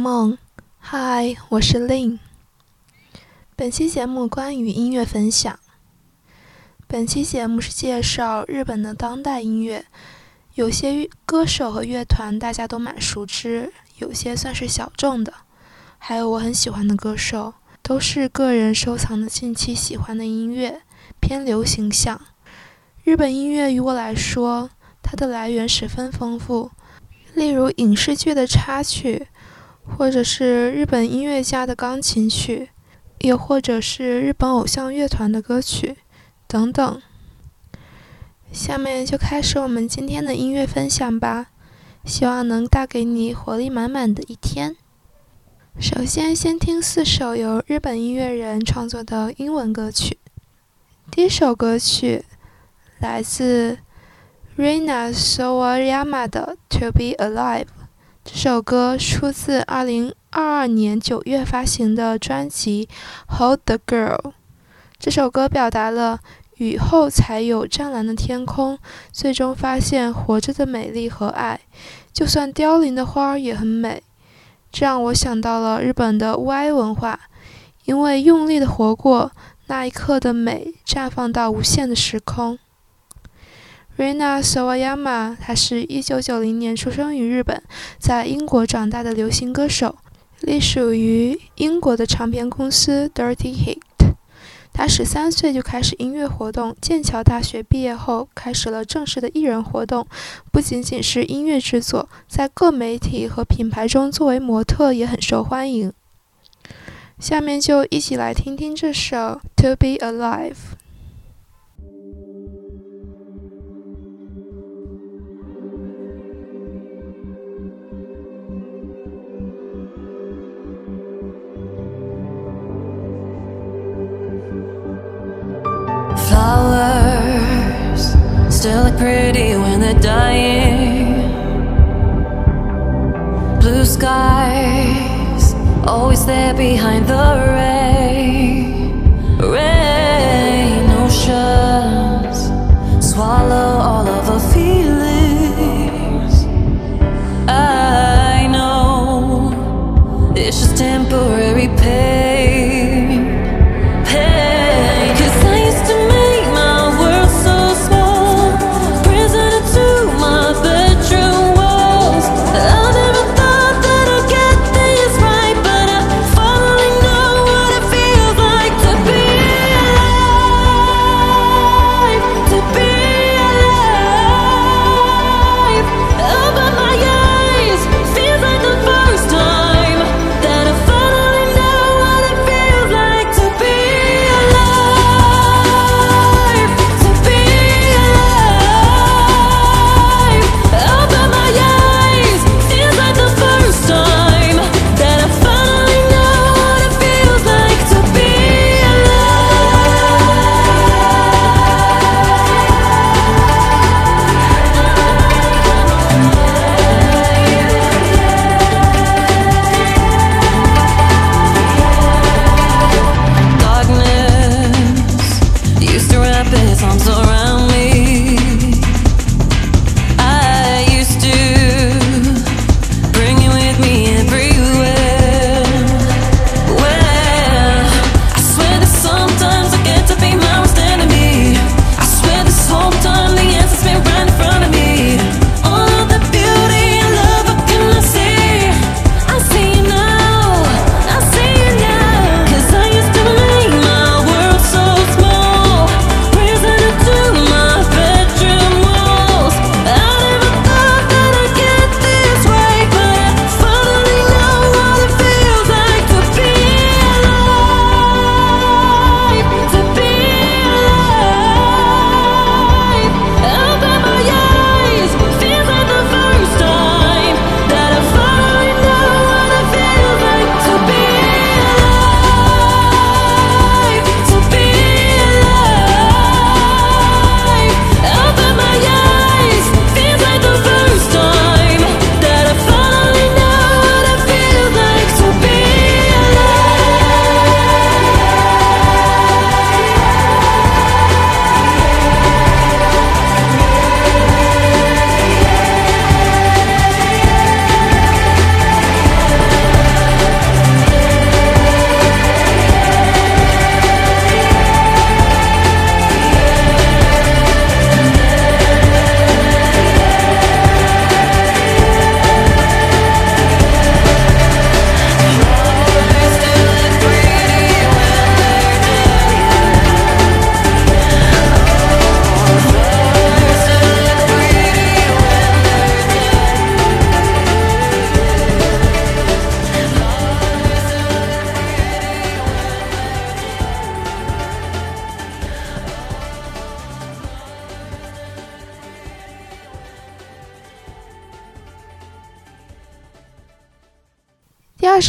梦，嗨，我是 Lin。本期节目关于音乐分享。本期节目是介绍日本的当代音乐，有些歌手和乐团大家都蛮熟知，有些算是小众的，还有我很喜欢的歌手，都是个人收藏的近期喜欢的音乐，偏流行向。日本音乐于我来说，它的来源十分丰富。例如影视剧的插曲，或者是日本音乐家的钢琴曲，又或者是日本偶像乐团的歌曲，等等。下面就开始我们今天的音乐分享吧，希望能带给你活力满满的一天。首先，先听四首由日本音乐人创作的英文歌曲。第一首歌曲来自。Rina Sawayama 的《To Be Alive》这首歌出自2022年9月发行的专辑《Hold the Girl》。这首歌表达了雨后才有湛蓝的天空，最终发现活着的美丽和爱。就算凋零的花也很美。这让我想到了日本的物哀文化，因为用力的活过，那一刻的美绽放到无限的时空。Rina Sawayama，她是一九九零年出生于日本，在英国长大的流行歌手，隶属于英国的唱片公司 Dirty Hit。她十三岁就开始音乐活动，剑桥大学毕业后开始了正式的艺人活动，不仅仅是音乐制作，在各媒体和品牌中作为模特也很受欢迎。下面就一起来听听这首《To Be Alive》。There behind the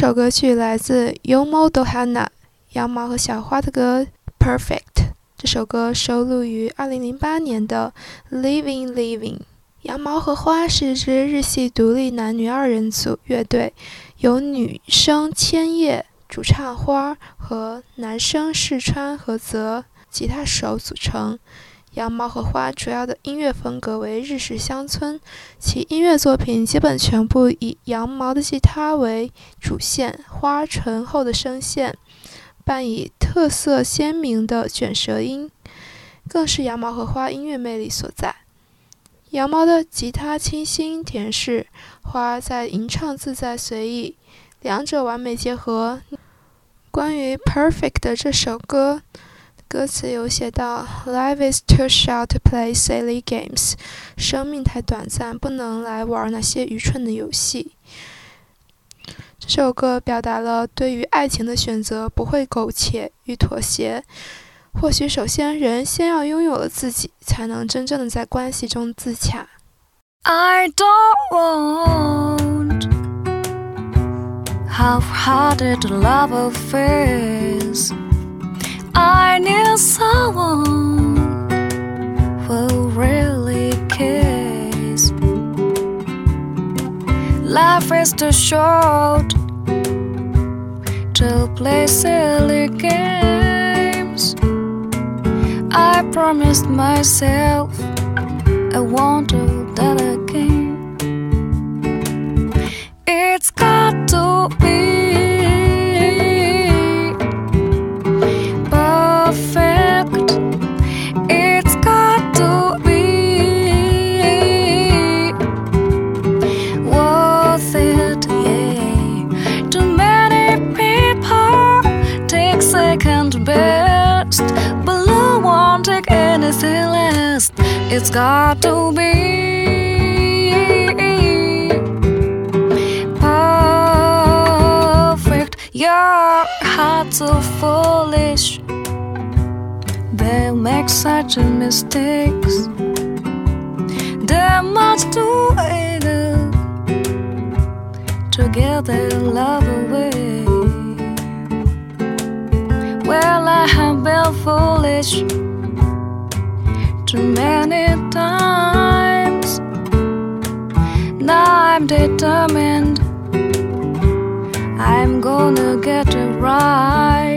这首歌曲来自 Yomo Dohana 羊毛和小花的歌《Perfect》。这首歌收录于2008年的《Living Living》。羊毛和花是一支日系独立男女二人组乐队，由女生千叶、主唱花和男生世川和泽吉他手组成。羊毛和花主要的音乐风格为日式乡村，其音乐作品基本全部以羊毛的吉他为主线，花醇厚的声线伴以特色鲜明的卷舌音，更是羊毛和花音乐魅力所在。羊毛的吉他清新甜适，花在吟唱自在随意，两者完美结合。关于《Perfect》的这首歌，歌词有写到：“Life is too short to play silly games。”生命太短暂，不能来玩那些愚蠢的游戏。这首歌表达了对于爱情的选择不会苟且与妥协。或许，首先，人先要拥有了自己，才能真正的在关系中自洽。I don't want half-hearted love affairs. I need someone who really cares. Life is too short to play silly games. I promised myself I won't do that again. It's got to be It's got to be perfect. Your heart's so foolish. They make such mistakes. They must do either to get their love away. Well, I have been foolish too many times. Now I'm determined. I'm gonna get it right.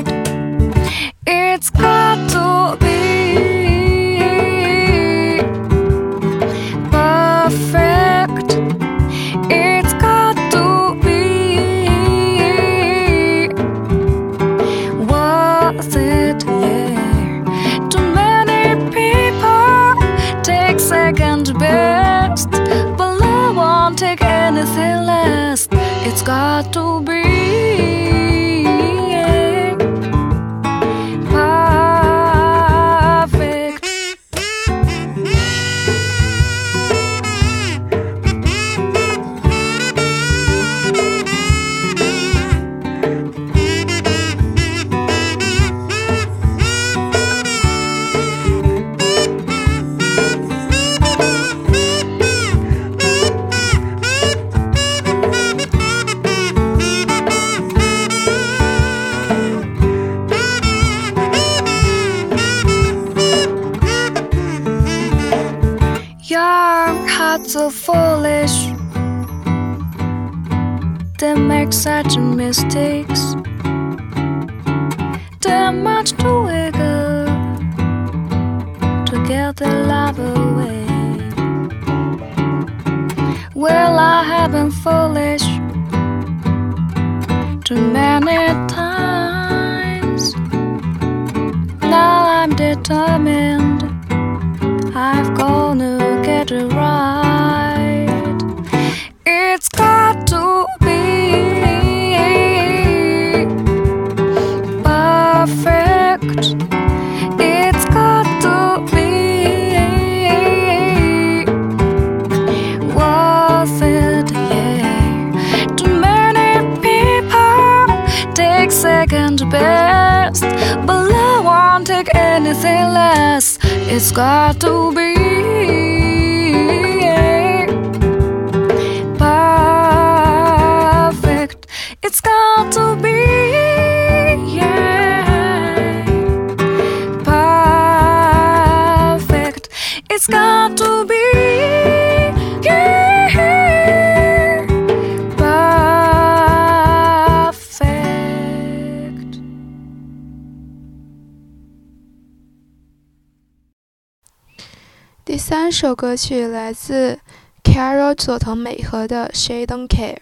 三首歌曲来自 Carol 佐藤美和的《She Don't Care》。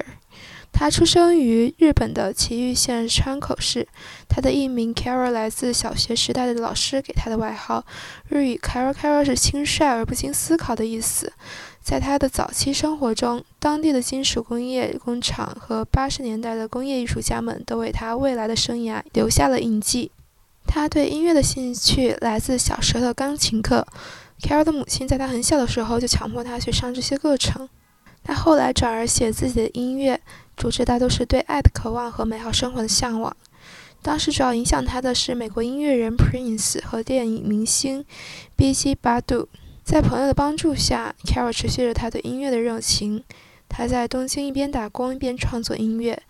她出生于日本的崎玉县川口市。她的艺名 Carol 来自小学时代的老师给她的外号。日语 Carol Carol 是轻率而不经思考的意思。在她的早期生活中，当地的金属工业工厂和八十年代的工业艺术家们都为她未来的生涯留下了印记。她对音乐的兴趣来自小时候的钢琴课。Carol 的母亲在他很小的时候就强迫他去上这些课程。他后来转而写自己的音乐，主旨大多是对爱的渴望和美好生活的向往。当时主要影响他的是美国音乐人 Prince 和电影明星 B.G. Badu。在朋友的帮助下，Carol 持续着他对音乐的热情。他在东京一边打工一边创作音乐，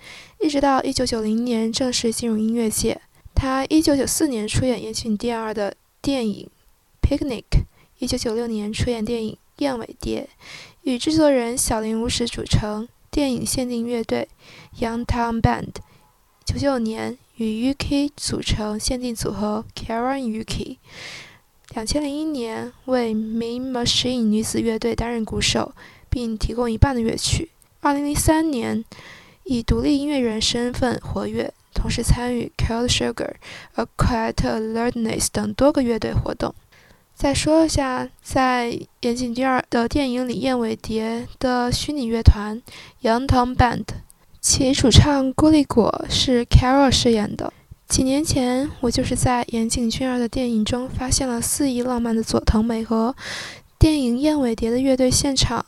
一直到1990年正式进入音乐界。他1994年出演岩井第二的电影《Picnic》。一九九六年出演电影《燕尾蝶》，与制作人小林武史组成电影限定乐队 Young Town Band。九九年与 Yuki 组成限定组合 Karen Yuki。两千零一年为 Mean Machine 女子乐队担任鼓手，并提供一半的乐曲。二零零三年以独立音乐人身份活跃，同时参与 Cold Sugar、A Quiet Alertness 等多个乐队活动。再说一下，在岩井俊二的电影里，《燕尾蝶》的虚拟乐团 Young Tom Band，其主唱郭立果是 Carol 饰演的。几年前，我就是在岩井俊二的电影中发现了肆意浪漫的佐藤美和。电影《燕尾蝶》的乐队现场，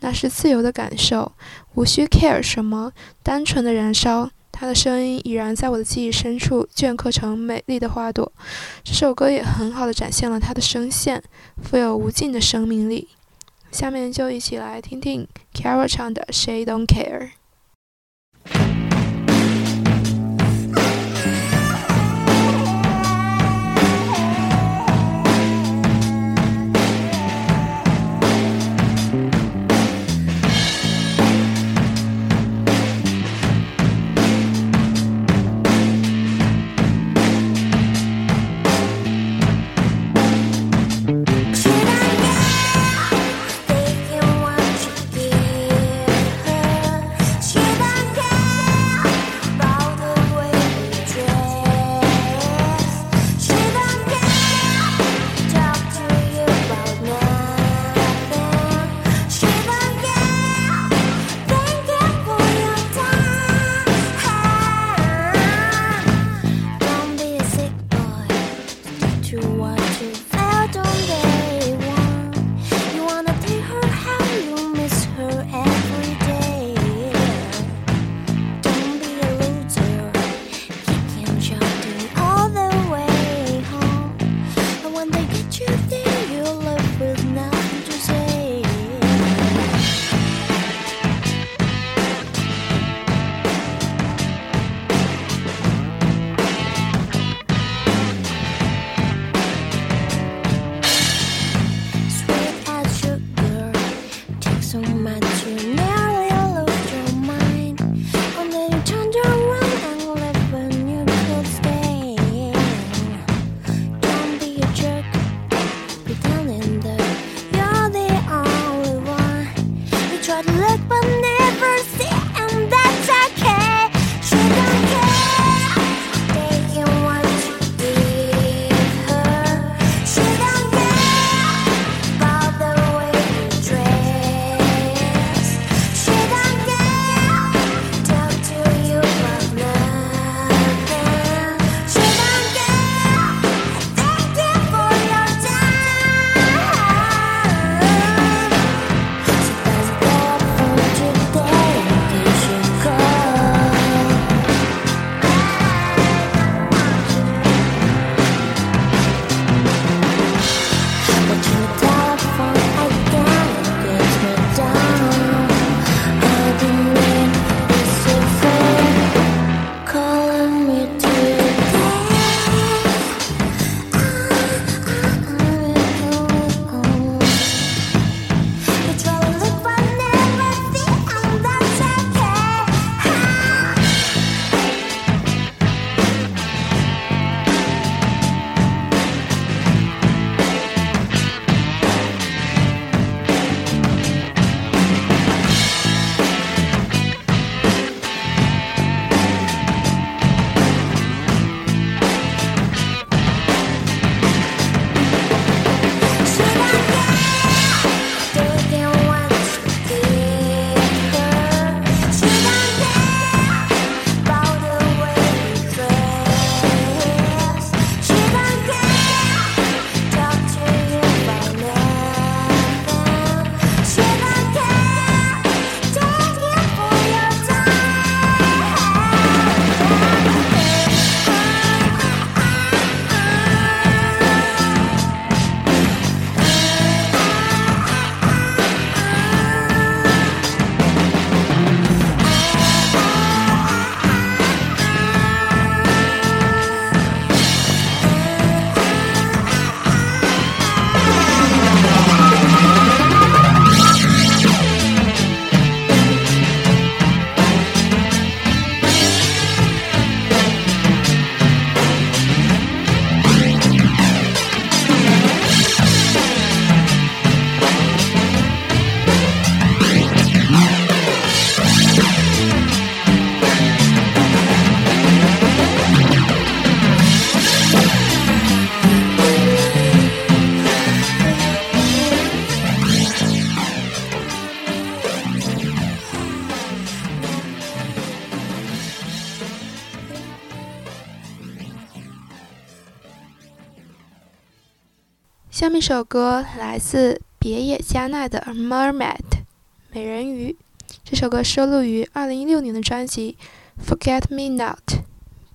那是自由的感受，无需 care 什么，单纯的燃烧。他的声音已然在我的记忆深处镌刻成美丽的花朵。这首歌也很好的展现了他的声线，富有无尽的生命力。下面就一起来听听 Caro 唱的《She Don't Care》。这首歌来自别野加奈的《Mermaid》美人鱼。这首歌收录于2016年的专辑《Forget Me Not》。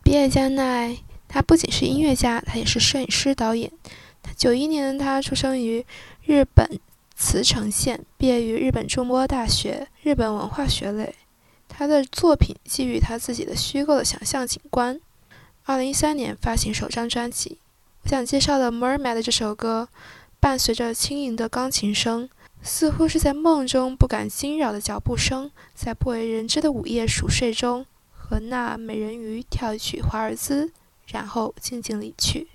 别野加奈，他不仅是音乐家，他也是摄影师、导演。九一年，他出生于日本茨城县，毕业于日本筑波大学日本文化学类。他的作品基于他自己的虚构的想象景观。二零一三年发行首张专辑。我想介绍的《Mermaid》这首歌，伴随着轻盈的钢琴声，似乎是在梦中不敢惊扰的脚步声，在不为人知的午夜熟睡中，和那美人鱼跳一曲华尔兹，然后静静离去。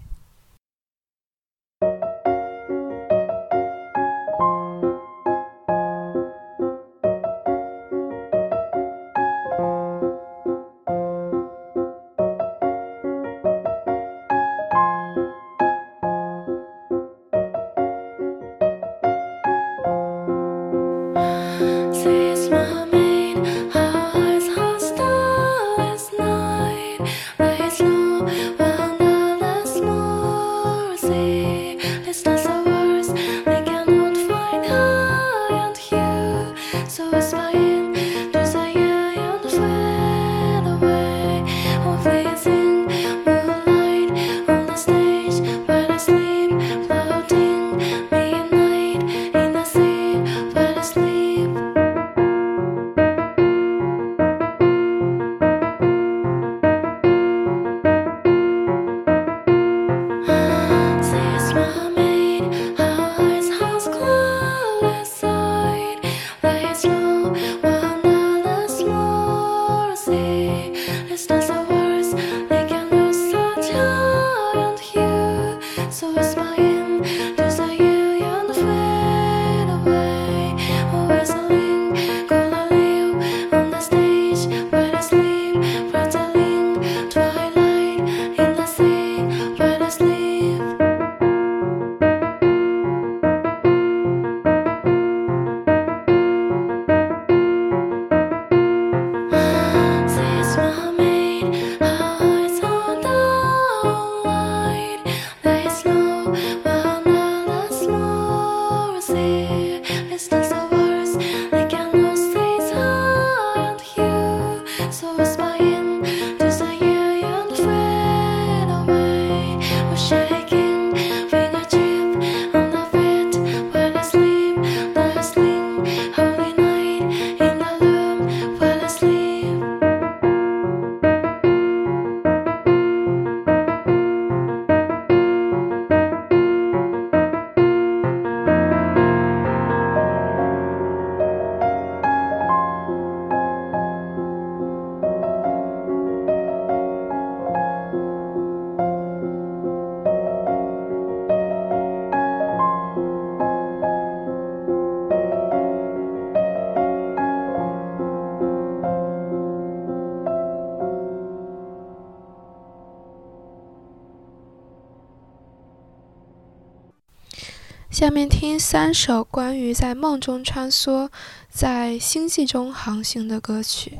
三首关于在梦中穿梭、在星际中航行的歌曲。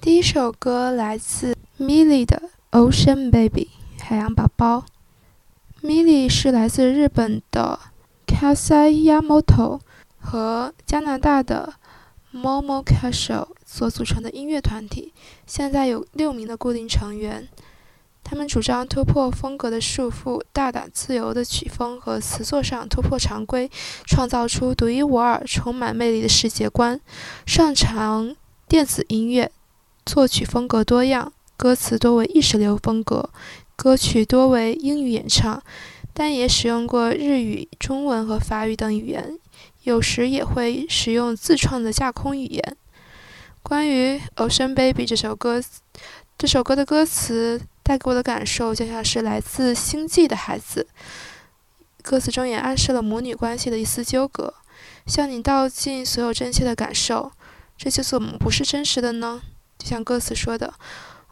第一首歌来自 Millie 的《Ocean Baby》海洋宝宝。Millie 是来自日本的 Kasai Yamoto 和加拿大的 Momo Castle 所组成的音乐团体，现在有六名的固定成员。他们主张突破风格的束缚，大胆自由的曲风和词作上突破常规，创造出独一无二、充满魅力的世界观。擅长电子音乐，作曲风格多样，歌词多为意识流风格，歌曲多为英语演唱，但也使用过日语、中文和法语等语言，有时也会使用自创的架空语言。关于《Ocean Baby》这首歌，这首歌的歌词。带给我的感受就像是来自星际的孩子，歌词中也暗示了母女关系的一丝纠葛。向你道尽所有真切的感受，这些怎么不是真实的呢？就像歌词说的：“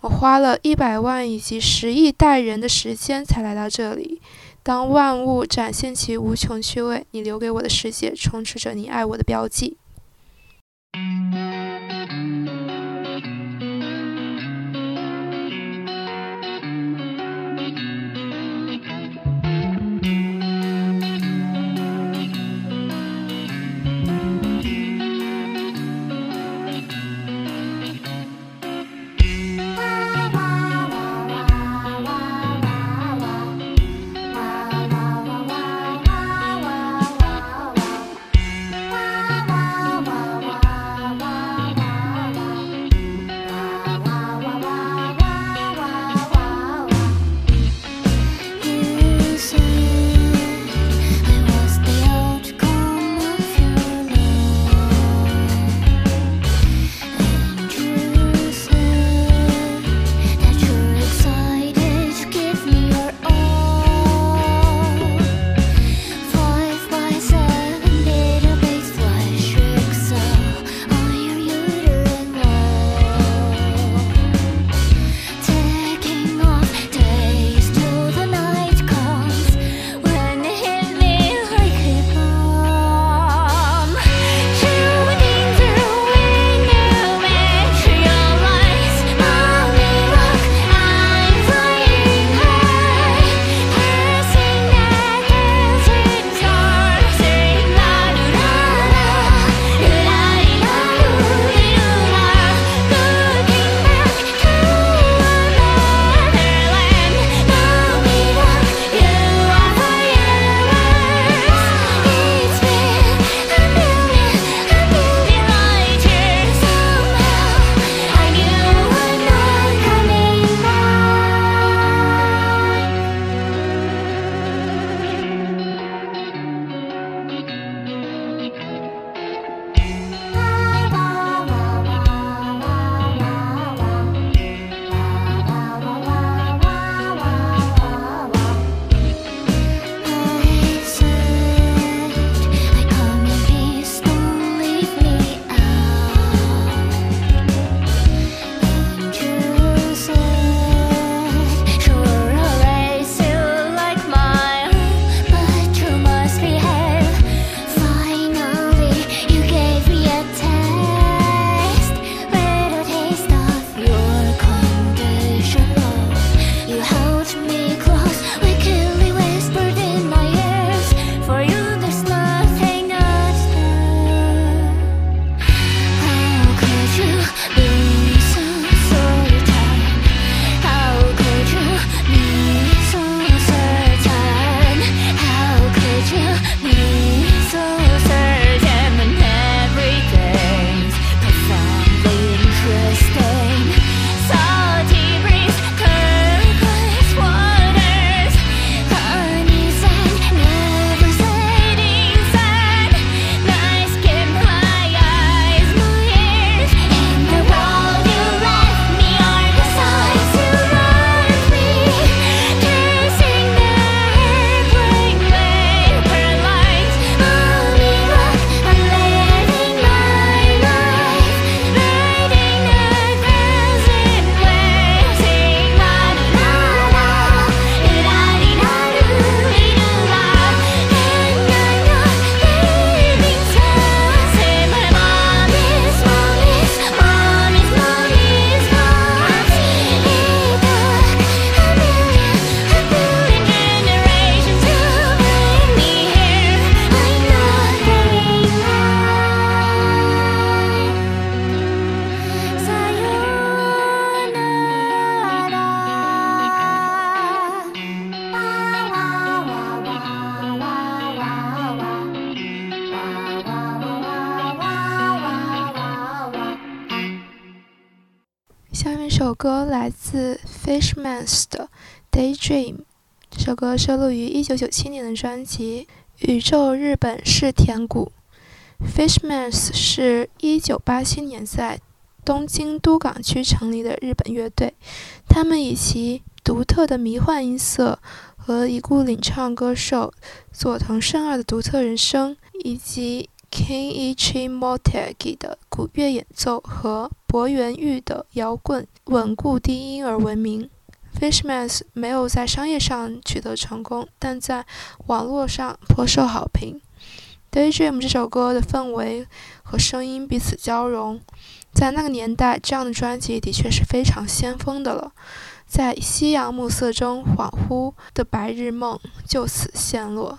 我花了一百万以及十亿代人的时间才来到这里。当万物展现其无穷趣味，你留给我的世界充斥着你爱我的标记。”《Daydream》，这首歌收录于1997年的专辑《宇宙日本式田谷》。Fishmans 是一九八七年在东京都港区成立的日本乐队，他们以其独特的迷幻音色和已故领唱歌手佐藤胜二的独特人声，以及 Kenichi Motegi 的古乐演奏和博元玉的摇滚稳固低音而闻名。Fishmans 没有在商业上取得成功，但在网络上颇受好评。《Daydream》这首歌的氛围和声音彼此交融，在那个年代，这样的专辑的确是非常先锋的了。在夕阳暮色中恍惚的白日梦就此陷落。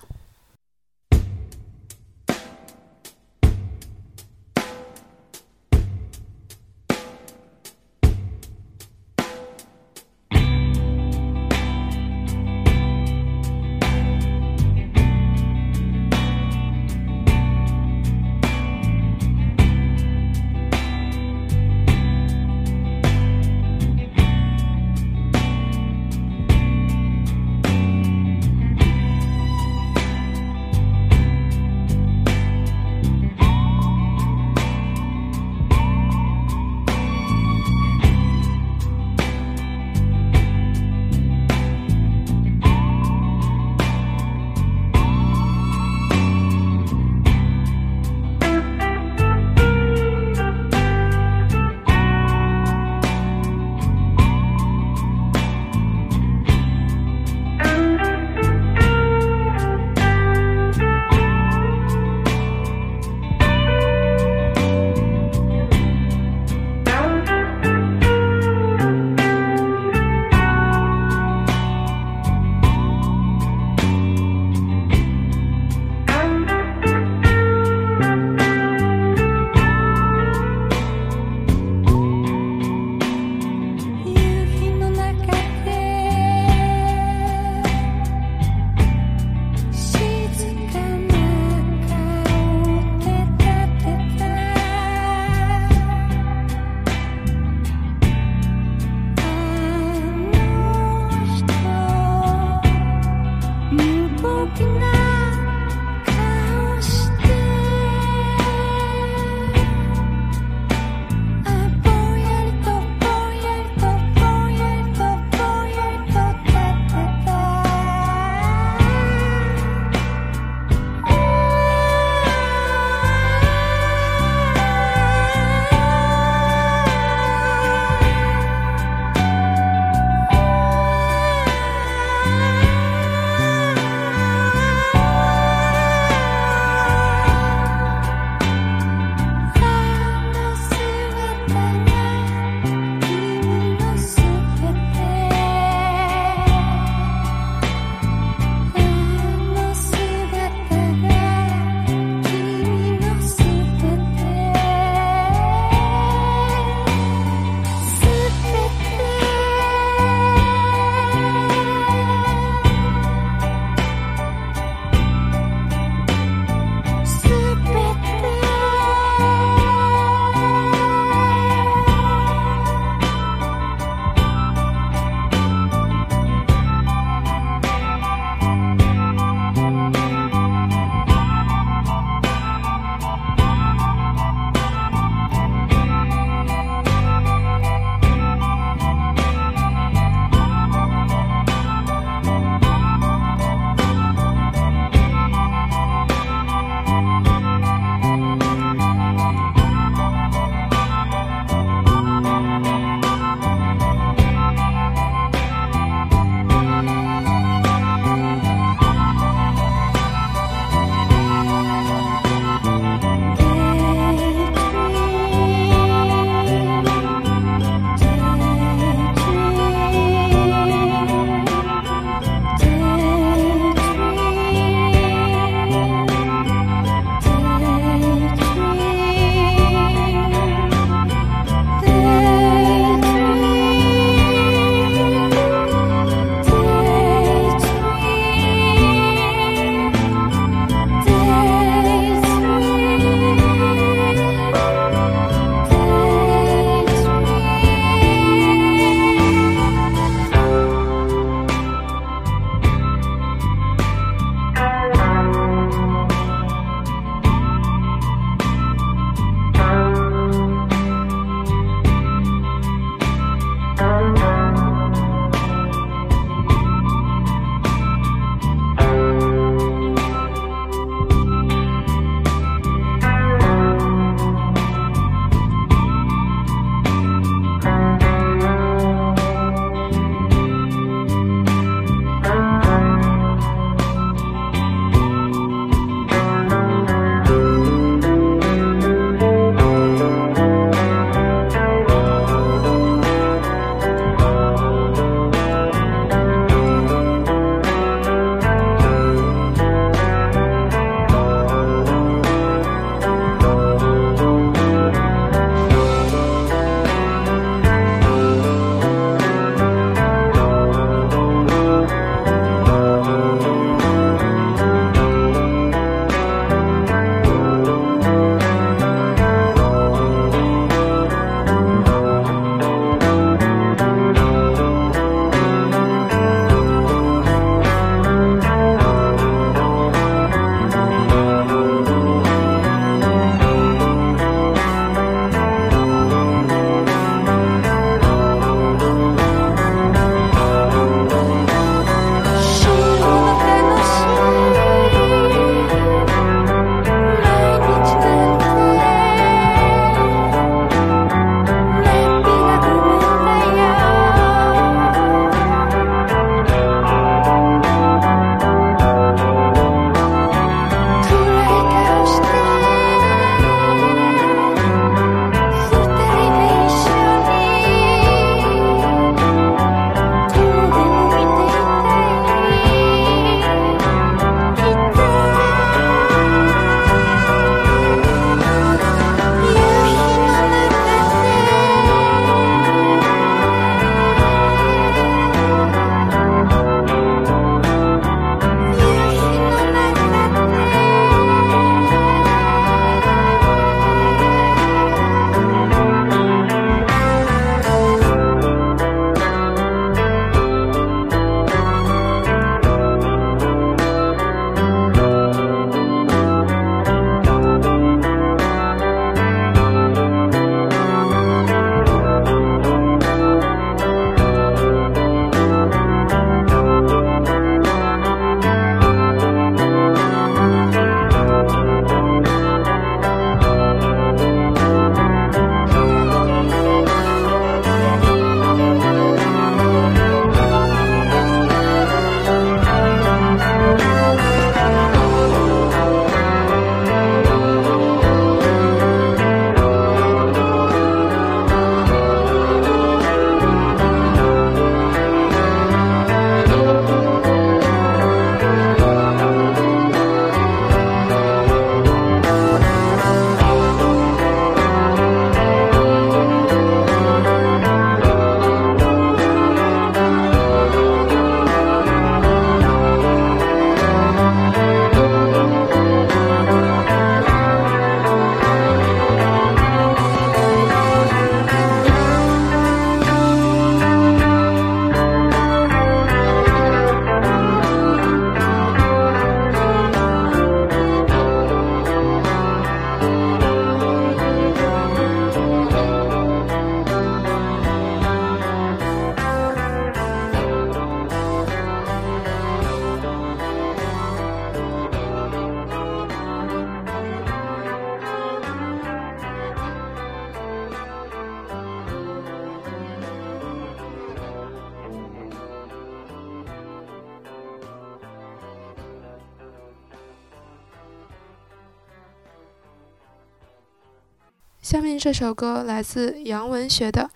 下面这首歌来自杨文学的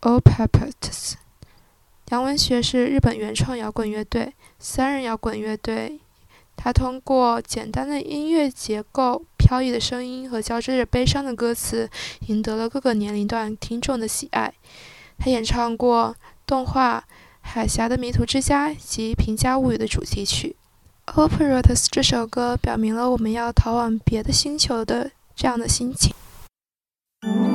《All Puppets》。杨文学是日本原创摇滚乐队，三人摇滚乐队。他通过简单的音乐结构、飘逸的声音和交织着悲伤的歌词，赢得了各个年龄段听众的喜爱。他演唱过动画《海峡的迷途之家》及《平家物语》的主题曲。《Operatus》这首歌表明了我们要逃往别的星球的这样的心情。几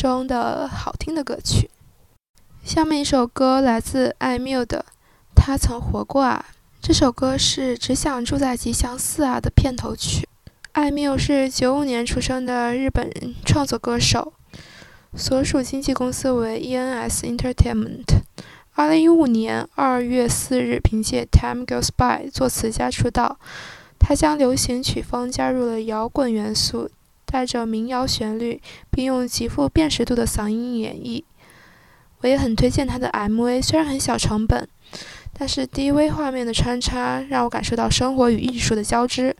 中的好听的歌曲。下面一首歌来自艾缪的《他曾活过啊》。这首歌是《只想住在吉祥寺啊》的片头曲。艾缪是九五年出生的日本创作歌手，所属经纪公司为 E.N.S. Entertainment。二零一五年二月四日，凭借《Time Goes By》作词家出道。他将流行曲风加入了摇滚元素，带着民谣旋律，并用极富辨识度的嗓音演绎。我也很推荐他的 MV，虽然很小成本。但是低微画面的穿插让我感受到生活与艺术的交织。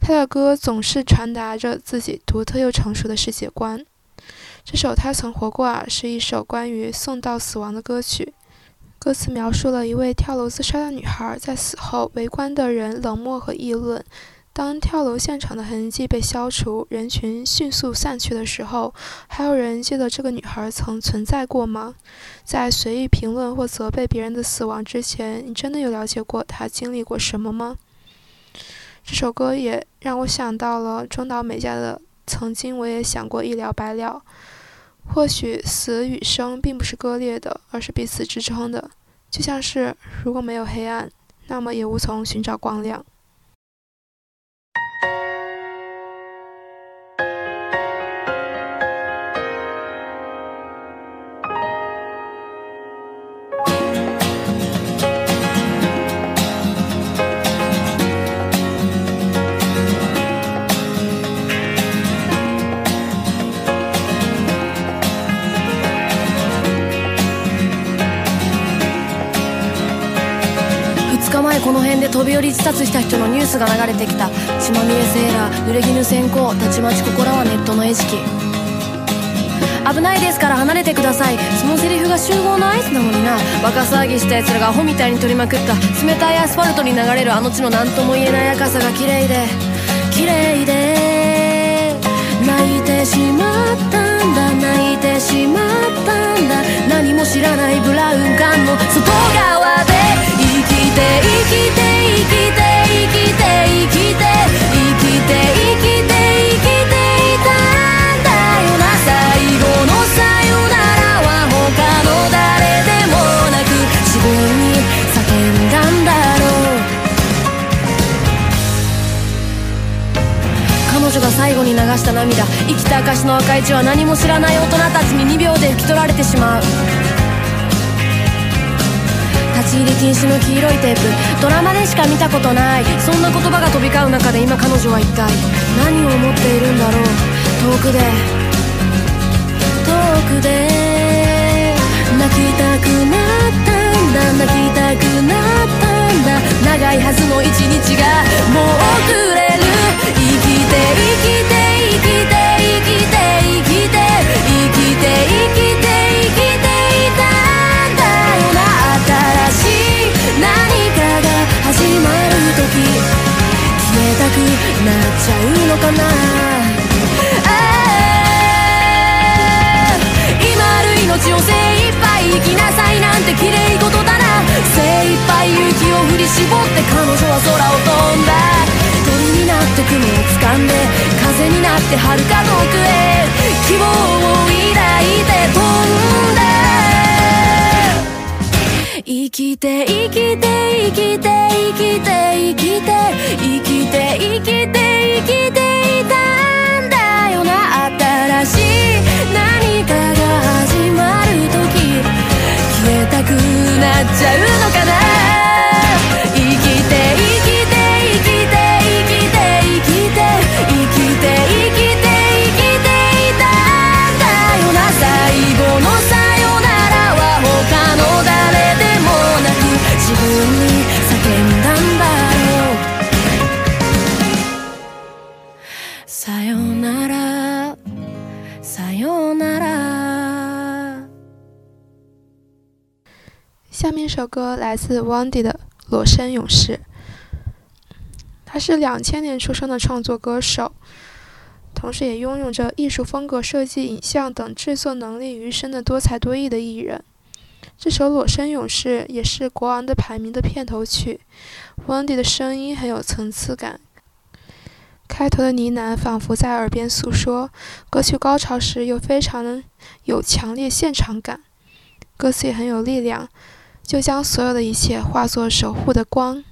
他的歌总是传达着自己独特又成熟的世界观。这首《他曾活过啊》是一首关于送到死亡的歌曲。歌词描述了一位跳楼自杀的女孩在死后，围观的人冷漠和议论。当跳楼现场的痕迹被消除，人群迅速散去的时候，还有人记得这个女孩曾存在过吗？在随意评论或责备别人的死亡之前，你真的有了解过她经历过什么吗？这首歌也让我想到了中岛美嘉的《曾经我也想过一了百了》。或许死与生并不是割裂的，而是彼此支撑的，就像是如果没有黑暗，那么也无从寻找光亮。飛び降り自殺した人のニュースが流れてきた。血まみれセーラー濡れ衣先行たちまちここらはネットの餌食。危ないですから離れてください。そのセリフが集合の合図なのにな。バカ騒ぎした奴らがアホみたいに取りまくった。冷たいアスファルトに流れるあの地の何とも言えない赤さが綺麗で。綺麗で。泣いてしまったんだ泣いてしまったんだ。何も知らないブラウン管の外側で最後に流した涙生きた証の赤い血は何も知らない大人たちに2秒で拭き取られてしまう。立ち入り禁止の黄色いテープ。ドラマでしか見たことない。そんな言葉が飛び交う中で今彼女は一体何を思っているんだろう。遠くで。遠くで。泣きたくなったんだ。泣きたくなったんだ。長いはずの一日がもう遅れる。生きて生きて生きて生きて生きて生きて生きて。んで風になって遥か遠くへ希望を抱いて飛んだ生きて生きて生きて生きて生きて生きて生きて生きていたんだよな新しい何かが始まる時消えたくなっちゃう歌来自 Wandy 的《裸身勇士》。他是两千年出生的创作歌手，同时也拥有着艺术风格、设计、影像等制作能力于身的多才多艺的艺人。这首《裸身勇士》也是《国王的排名》的片头曲。Wandy 的声音很有层次感，开头的呢喃仿佛在耳边诉说，歌曲高潮时又非常有强烈现场感，歌词也很有力量，就将所有的一切化作守护的光。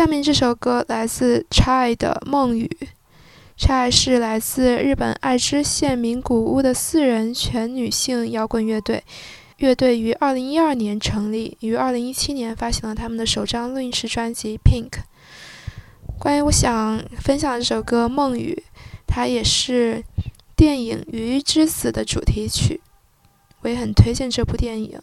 下面这首歌来自 Chai 的《梦雨》。Chai 是来自日本爱知县名古屋的四人全女性摇滚乐队。乐队于2012年成立，于2017年发行了他们的首张录音室专辑《Pink》。关于我想分享这首歌《梦雨》，它也是电影《鱼之死》的主题曲，我也很推荐这部电影。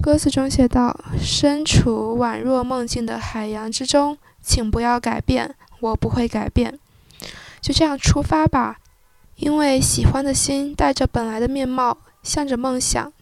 歌词中写道：“身处宛若梦境的海洋之中，请不要改变，我不会改变。就这样出发吧，因为喜欢的心带着本来的面貌，向着梦想。”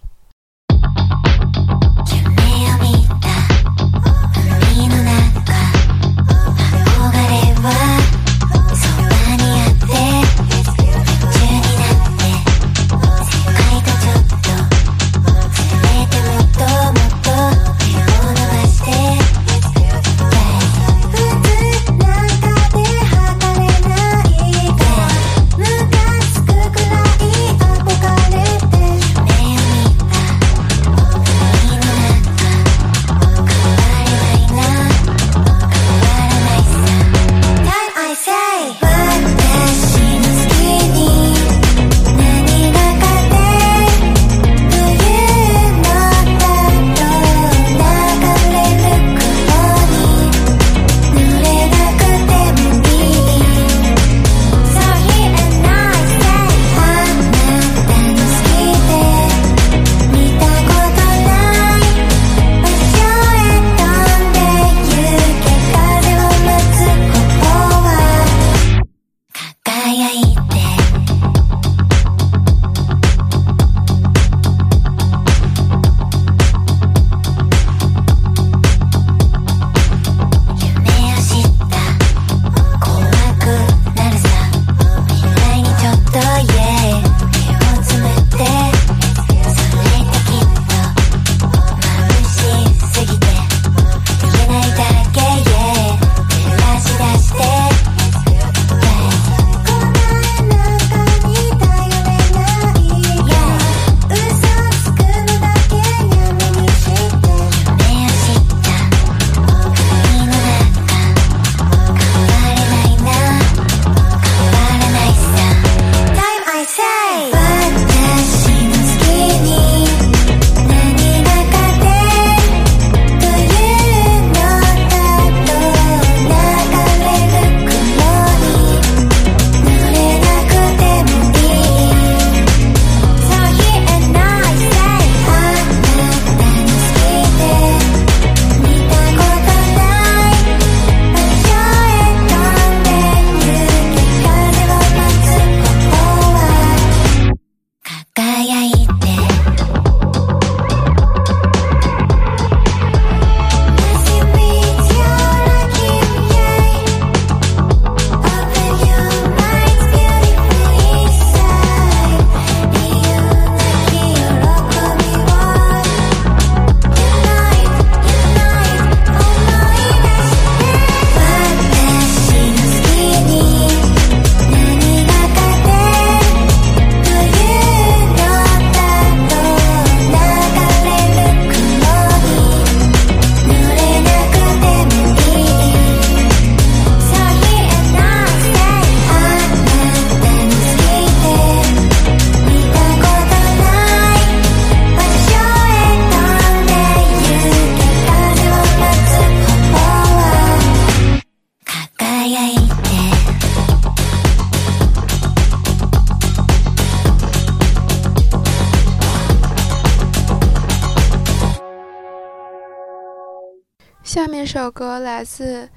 下面首歌来自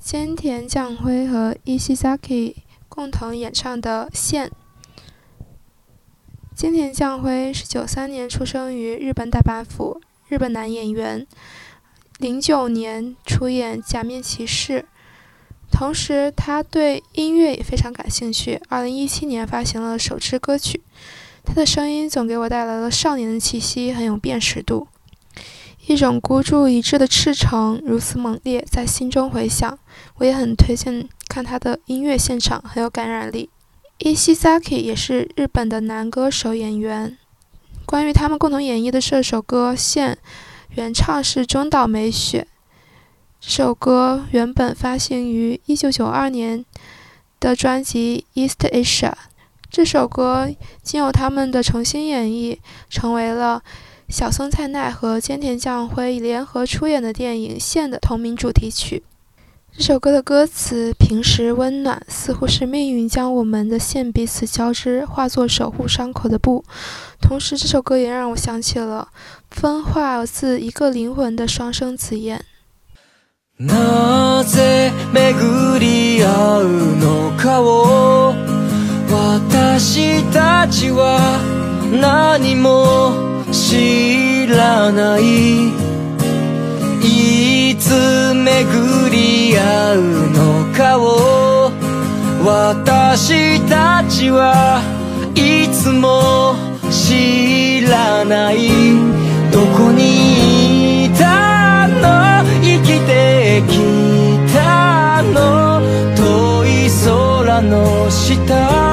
菅田将晖和 eczaki 共同演唱的线。菅田将晖是九三年出生于日本大阪府日本男演员零九年出演假面骑士。同时他对音乐也非常感兴趣。二零一七年发行了首支歌曲，他的声音总给我带来了少年的气息，很有辨识度。一种孤注一掷的赤诚如此猛烈，在心中回响。我也很推荐看他的音乐现场，很有感染力。伊西扎 i 也是日本的男歌手演员。关于他们共同演绎的这首歌《现》，原唱是中岛美雪。这首歌原本发行于1992年的专辑《East Asia》。这首歌经由他们的重新演绎，成为了。小松菜奈和菅田将晖联合出演的电影《线》的同名主题曲。这首歌的歌词平实温暖，似乎是命运将我们的线彼此交织，化作守护伤口的布。同时，这首歌也让我想起了分化自一个灵魂的双生子燕。なぜ巡り合うのかを私たちは何も知らない。いつ巡り合うのかを私たちはいつも知らない。どこにの下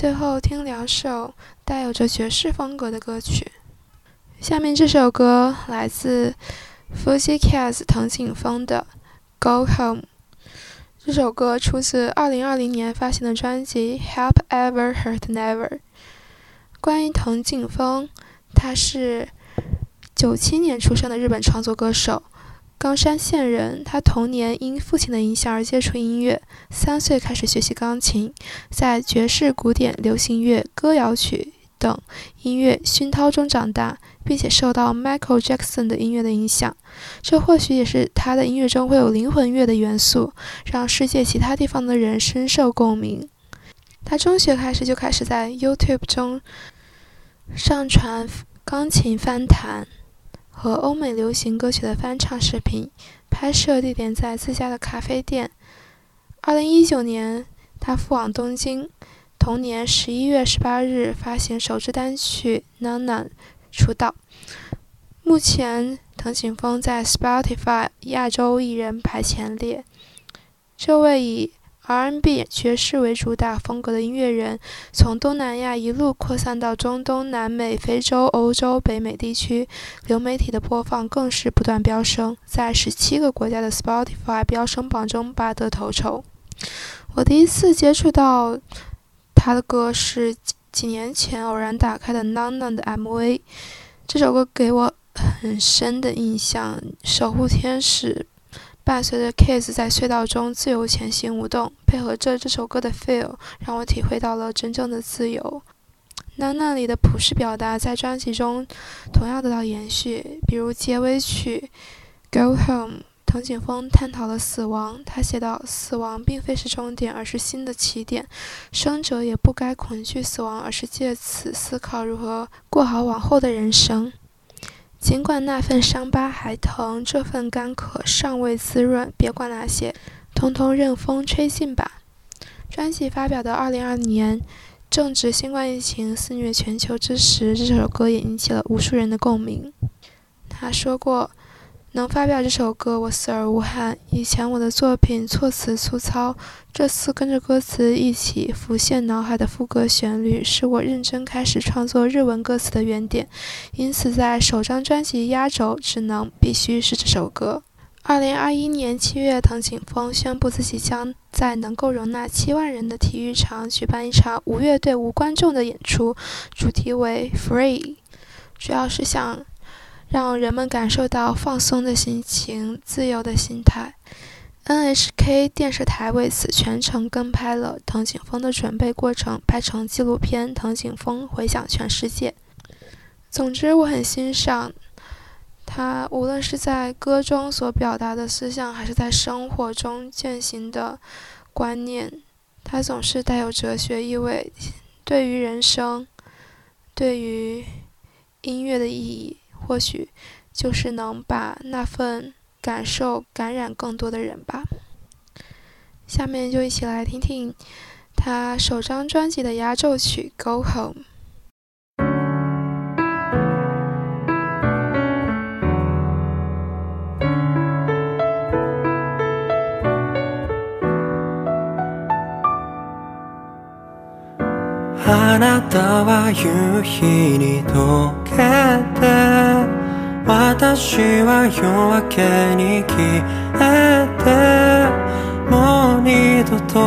最后听两首带有着爵士风格的歌曲。下面这首歌来自 Fuji Cats 藤井风的《Go Home》。这首歌出自2020年发行的专辑《Help Ever Hurt Never》。关于藤井风，他是97年出生的日本创作歌手，冈山县人，他童年因父亲的影响而接触音乐，三岁开始学习钢琴，在爵士、古典、流行乐、歌谣曲等音乐熏陶中长大，并且受到 Michael Jackson 的音乐的影响。这或许也是他的音乐中会有灵魂乐的元素，让世界其他地方的人深受共鸣。他中学开始就开始在 YouTube 中上传钢琴翻弹。和欧美流行歌曲的翻唱视频，拍摄地点在自家的咖啡店。二零一九年，他赴往东京，同年十一月十八日发行首支单曲《Nan Nan》出道。目前，藤井风在 Spotify 亚洲艺人排前列。这位以 R&B 爵士为主打风格的音乐人，从东南亚一路扩散到中东、南美、非洲、欧洲、北美地区，流媒体的播放更是不断飙升，在十七个国家的 Spotify 飙升榜中拔得头筹。我第一次接触到他的歌是几年前偶然打开的《Nan Nan》的 MV，这首歌给我很深的印象，守护天使。伴随着 Kiss 在隧道中自由前行舞动，配合着这首歌的 feel，让我体会到了真正的自由。那那里的普世表达在专辑中同样得到延续，比如结尾曲《Go Home》，藤井风探讨了死亡。他写道：“死亡并非是终点，而是新的起点。生者也不该恐惧死亡，而是借此思考如何过好往后的人生。”尽管那份伤疤还疼，这份干渴尚未滋润，别管那些，通通任风吹尽吧。专辑发表的2020年，正值新冠疫情肆虐全球之时，这首歌也引起了无数人的共鸣。他说过。能发表这首歌，我死而无憾。以前我的作品措辞粗糙，这次跟着歌词一起浮现脑海的副歌旋律，是我认真开始创作日文歌词的原点。因此，在首张专辑压轴，只能必须是这首歌。二零二一年七月，藤井风宣布自己将在能够容纳七万人的体育场举办一场无乐队、无观众的演出，主题为 “Free”，主要是想。让人们感受到放松的心情、自由的心态。NHK 电视台为此全程跟拍了藤井风的准备过程，拍成纪录片《藤井风回响全世界》。总之，我很欣赏他，无论是在歌中所表达的思想，还是在生活中践行的观念，他总是带有哲学意味。对于人生，对于音乐的意义。或许就是能把那份感受感染更多的人吧。下面就一起来听听他首张专辑的压轴曲《Go Home》。あなたは夕日に溶けて私は夜明けに消えてもう二度と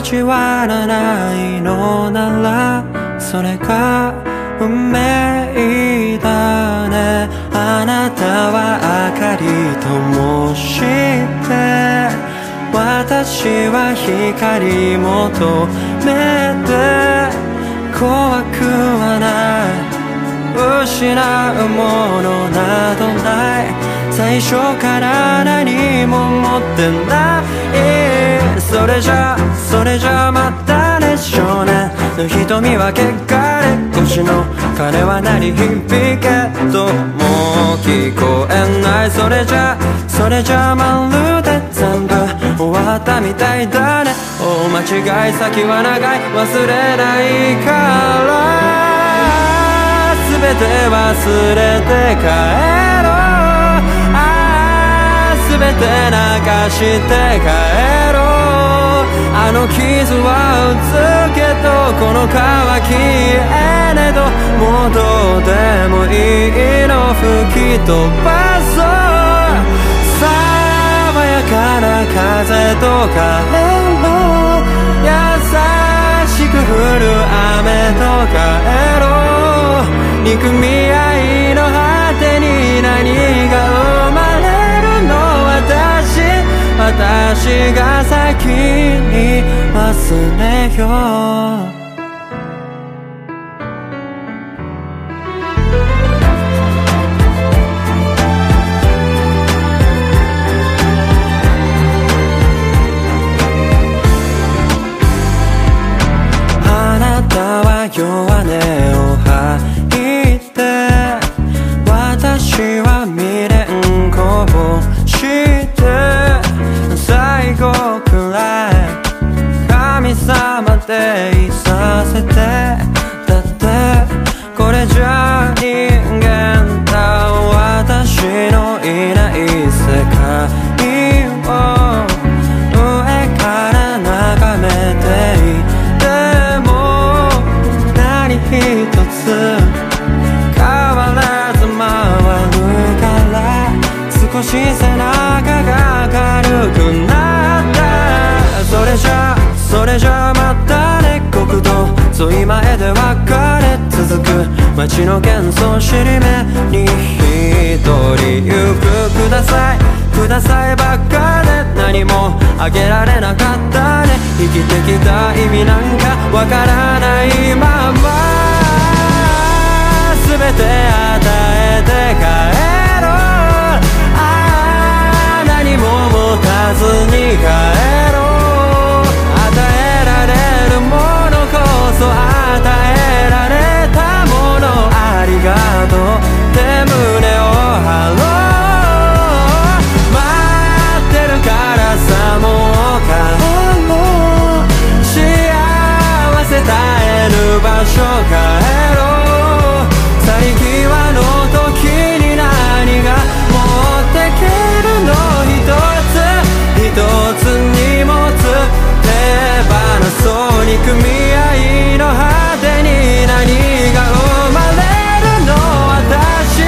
交わらないのならそれが運命だね。あなたは明かり灯して私は光求めて怖くはない。失うものなどない最初から何も持ってないそれじゃそれじゃまたね少年の瞳は汚れ腰の鐘は鳴り響けともう聞こえない。それじゃそれじゃまるで終わったみたいだね。大間違い先は長い。忘れないから。全て忘れて帰ろう。ああ全て流して帰ろう。あの傷はうつけとこの乾きえねど。もうどうでもいいの。吹き飛ばそう。爽やかな風とカエル優しく降る雨とカエル憎み合いの果てに何が生まれるの？私。私が先に忘れよう。は弱音を吐いて私はそれじゃまたね国道沿い前で別れ続く街の喧騒尻目に一人行くください。くださいばっかで何もあげられなかったね。生きてきた意味なんかわからないまま。全て与えて帰ろう。ああ何も持たずに帰ろう。場所帰ろう去り際の時に何が持ってけるの一つ一つ荷物手放そうに組合の果てに何が生まれるの私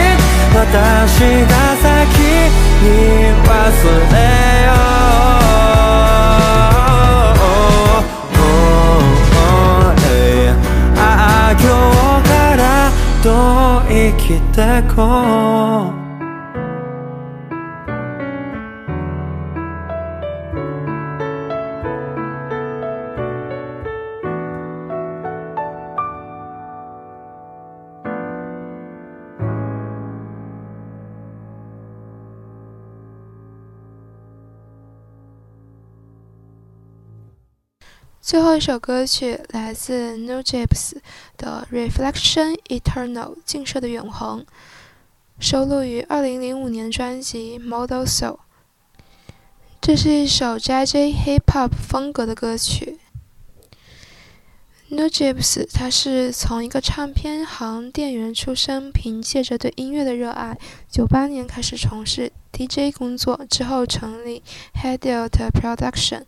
私が先に忘れきた子后一首歌曲来自 No Jips 的《Reflection Eternal》镜射的永恒，收录于2005年专辑《Model Soul》。这是一首 Jazz Hip Hop 风格的歌曲。No Jips 他是从一个唱片行店员出身，凭借着对音乐的热爱，九八年开始从事 DJ 工作，之后成立 Headelt Production。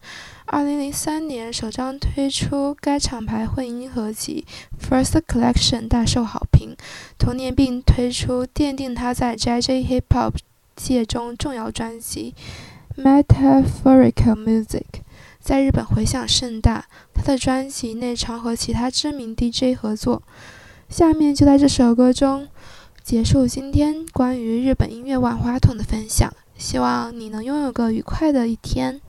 二零零三年首张推出该厂牌混音合集《First Collection》大受好评，同年并推出奠定他在 Jazz Hip Hop 界中重要专辑《Metaphorical Music》，在日本回响甚大。他的专辑内常和其他知名 DJ 合作。下面就在这首歌中结束今天关于日本音乐万花筒的分享，希望你能拥有个愉快的一天。